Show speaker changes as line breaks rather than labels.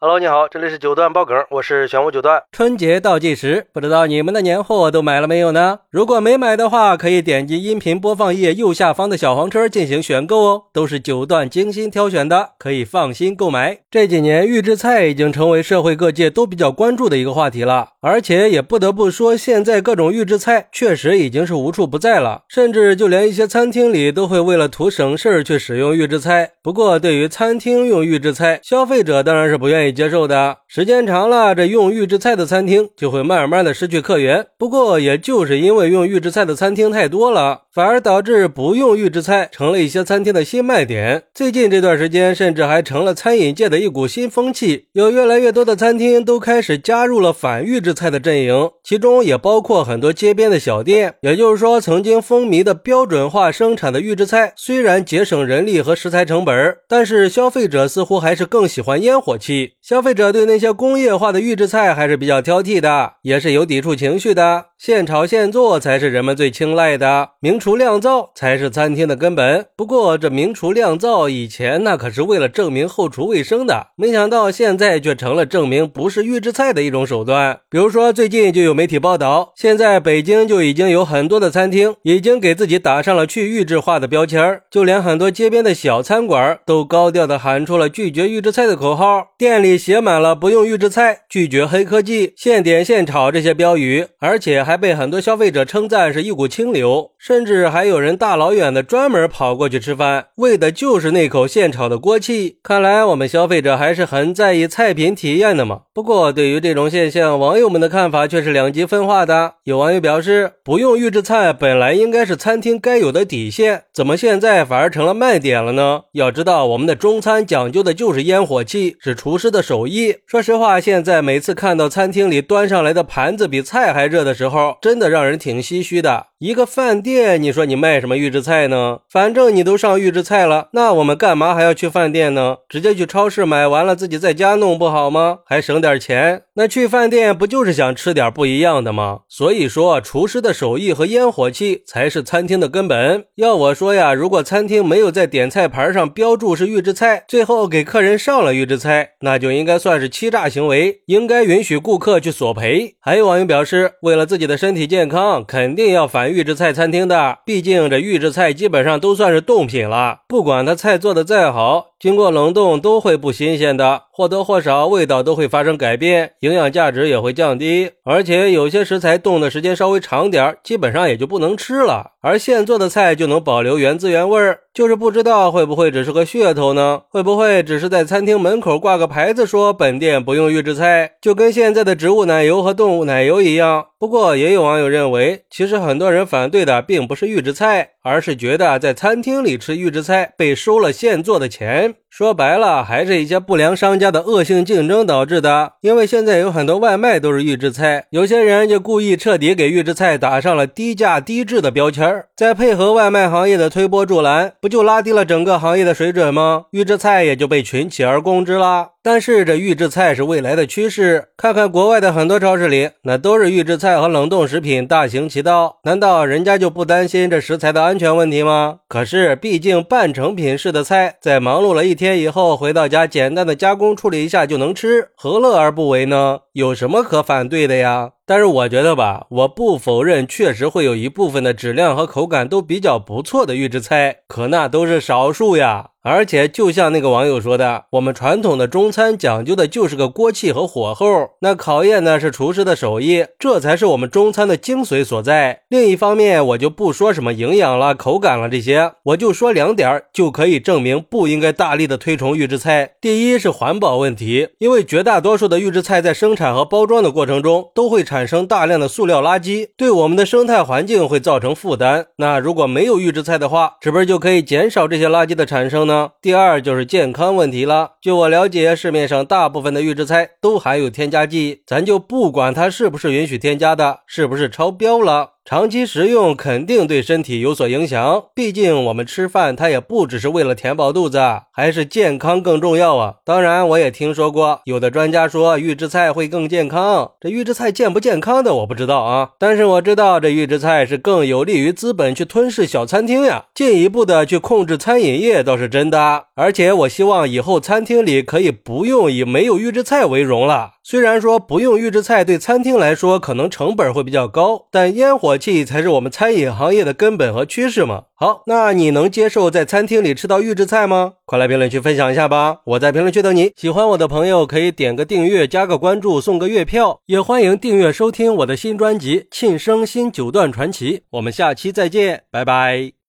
Hello，你好，这里是九段爆梗，我是玄武九段。
春节倒计时，不知道你们的年货都买了没有呢？如果没买的话，可以点击音频播放页右下方的小黄车进行选购哦，都是九段精心挑选的，可以放心购买。这几年预制菜已经成为社会各界都比较关注的一个话题了，而且也不得不说，现在各种预制菜确实已经是无处不在了，甚至就连一些餐厅里都会为了图省事儿去使用预制菜。不过，对于餐厅用预制菜，消费者当然是不愿意。接受的时间长了，这用预制菜的餐厅就会慢慢的失去客源。不过，也就是因为用预制菜的餐厅太多了，反而导致不用预制菜成了一些餐厅的新卖点。最近这段时间，甚至还成了餐饮界的一股新风气，有越来越多的餐厅都开始加入了反预制菜的阵营，其中也包括很多街边的小店。也就是说，曾经风靡的标准化生产的预制菜，虽然节省人力和食材成本，但是消费者似乎还是更喜欢烟火气。消费者对那些工业化的预制菜还是比较挑剔的，也是有抵触情绪的。现炒现做才是人们最青睐的，明厨亮灶才是餐厅的根本。不过，这明厨亮灶以前那可是为了证明后厨卫生的，没想到现在却成了证明不是预制菜的一种手段。比如说，最近就有媒体报道，现在北京就已经有很多的餐厅已经给自己打上了去预制化的标签就连很多街边的小餐馆都高调的喊出了拒绝预制菜的口号，店里写满了不用预制菜、拒绝黑科技、现点现炒这些标语，而且。还被很多消费者称赞是一股清流，甚至至还有人大老远的专门跑过去吃饭，为的就是那口现炒的锅气。看来我们消费者还是很在意菜品体验的嘛。不过对于这种现象，网友们的看法却是两极分化的。有网友表示，不用预制菜本来应该是餐厅该有的底线，怎么现在反而成了卖点了呢？要知道，我们的中餐讲究的就是烟火气，是厨师的手艺。说实话，现在每次看到餐厅里端上来的盘子比菜还热的时候，真的让人挺唏嘘的。一个饭店，你说你卖什么预制菜呢？反正你都上预制菜了，那我们干嘛还要去饭店呢？直接去超市买完了自己在家弄不好吗？还省点钱。那去饭店不就是想吃点不一样的吗？所以说，厨师的手艺和烟火气才是餐厅的根本。要我说呀，如果餐厅没有在点菜盘上标注是预制菜，最后给客人上了预制菜，那就应该算是欺诈行为，应该允许顾客去索赔。还有网友表示，为了自己的身体健康，肯定要反。预制菜餐厅的，毕竟这预制菜基本上都算是冻品了，不管他菜做的再好，经过冷冻都会不新鲜的。或多或少味道都会发生改变，营养价值也会降低，而且有些食材冻的时间稍微长点基本上也就不能吃了。而现做的菜就能保留原汁原味儿，就是不知道会不会只是个噱头呢？会不会只是在餐厅门口挂个牌子说本店不用预制菜，就跟现在的植物奶油和动物奶油一样？不过也有网友认为，其实很多人反对的并不是预制菜，而是觉得在餐厅里吃预制菜被收了现做的钱。说白了，还是一些不良商家的恶性竞争导致的。因为现在有很多外卖都是预制菜，有些人就故意彻底给预制菜打上了低价低质的标签儿再配合外卖行业的推波助澜，不就拉低了整个行业的水准吗？预制菜也就被群起而攻之了。但是这预制菜是未来的趋势，看看国外的很多超市里，那都是预制菜和冷冻食品大行其道。难道人家就不担心这食材的安全问题吗？可是毕竟半成品式的菜，在忙碌了一天以后回到家，简单的加工处理一下就能吃，何乐而不为呢？有什么可反对的呀？但是我觉得吧，我不否认，确实会有一部分的质量和口感都比较不错的预制菜，可那都是少数呀。而且，就像那个网友说的，我们传统的中餐讲究的就是个锅气和火候，那考验的是厨师的手艺，这才是我们中餐的精髓所在。另一方面，我就不说什么营养了、口感了这些，我就说两点就可以证明不应该大力的推崇预制菜。第一是环保问题，因为绝大多数的预制菜在生产和包装的过程中都会产生大量的塑料垃圾，对我们的生态环境会造成负担。那如果没有预制菜的话，是不是就可以减少这些垃圾的产生呢第二就是健康问题了。据我了解，市面上大部分的预制菜都含有添加剂，咱就不管它是不是允许添加的，是不是超标了。长期食用肯定对身体有所影响。毕竟我们吃饭，它也不只是为了填饱肚子，还是健康更重要啊。当然，我也听说过有的专家说预制菜会更健康，这预制菜健不健康的我不知道啊。但是我知道这预制菜是更有利于资本去吞噬小餐厅呀，进一步的去控制餐饮业倒是真的。而且我希望以后餐厅里可以不用以没有预制菜为荣了。虽然说不用预制菜对餐厅来说可能成本会比较高，但烟火气才是我们餐饮行业的根本和趋势嘛。好，那你能接受在餐厅里吃到预制菜吗？快来评论区分享一下吧！我在评论区等你。喜欢我的朋友可以点个订阅、加个关注、送个月票，也欢迎订阅收听我的新专辑《庆生新九段传奇》。我们下期再见，拜拜。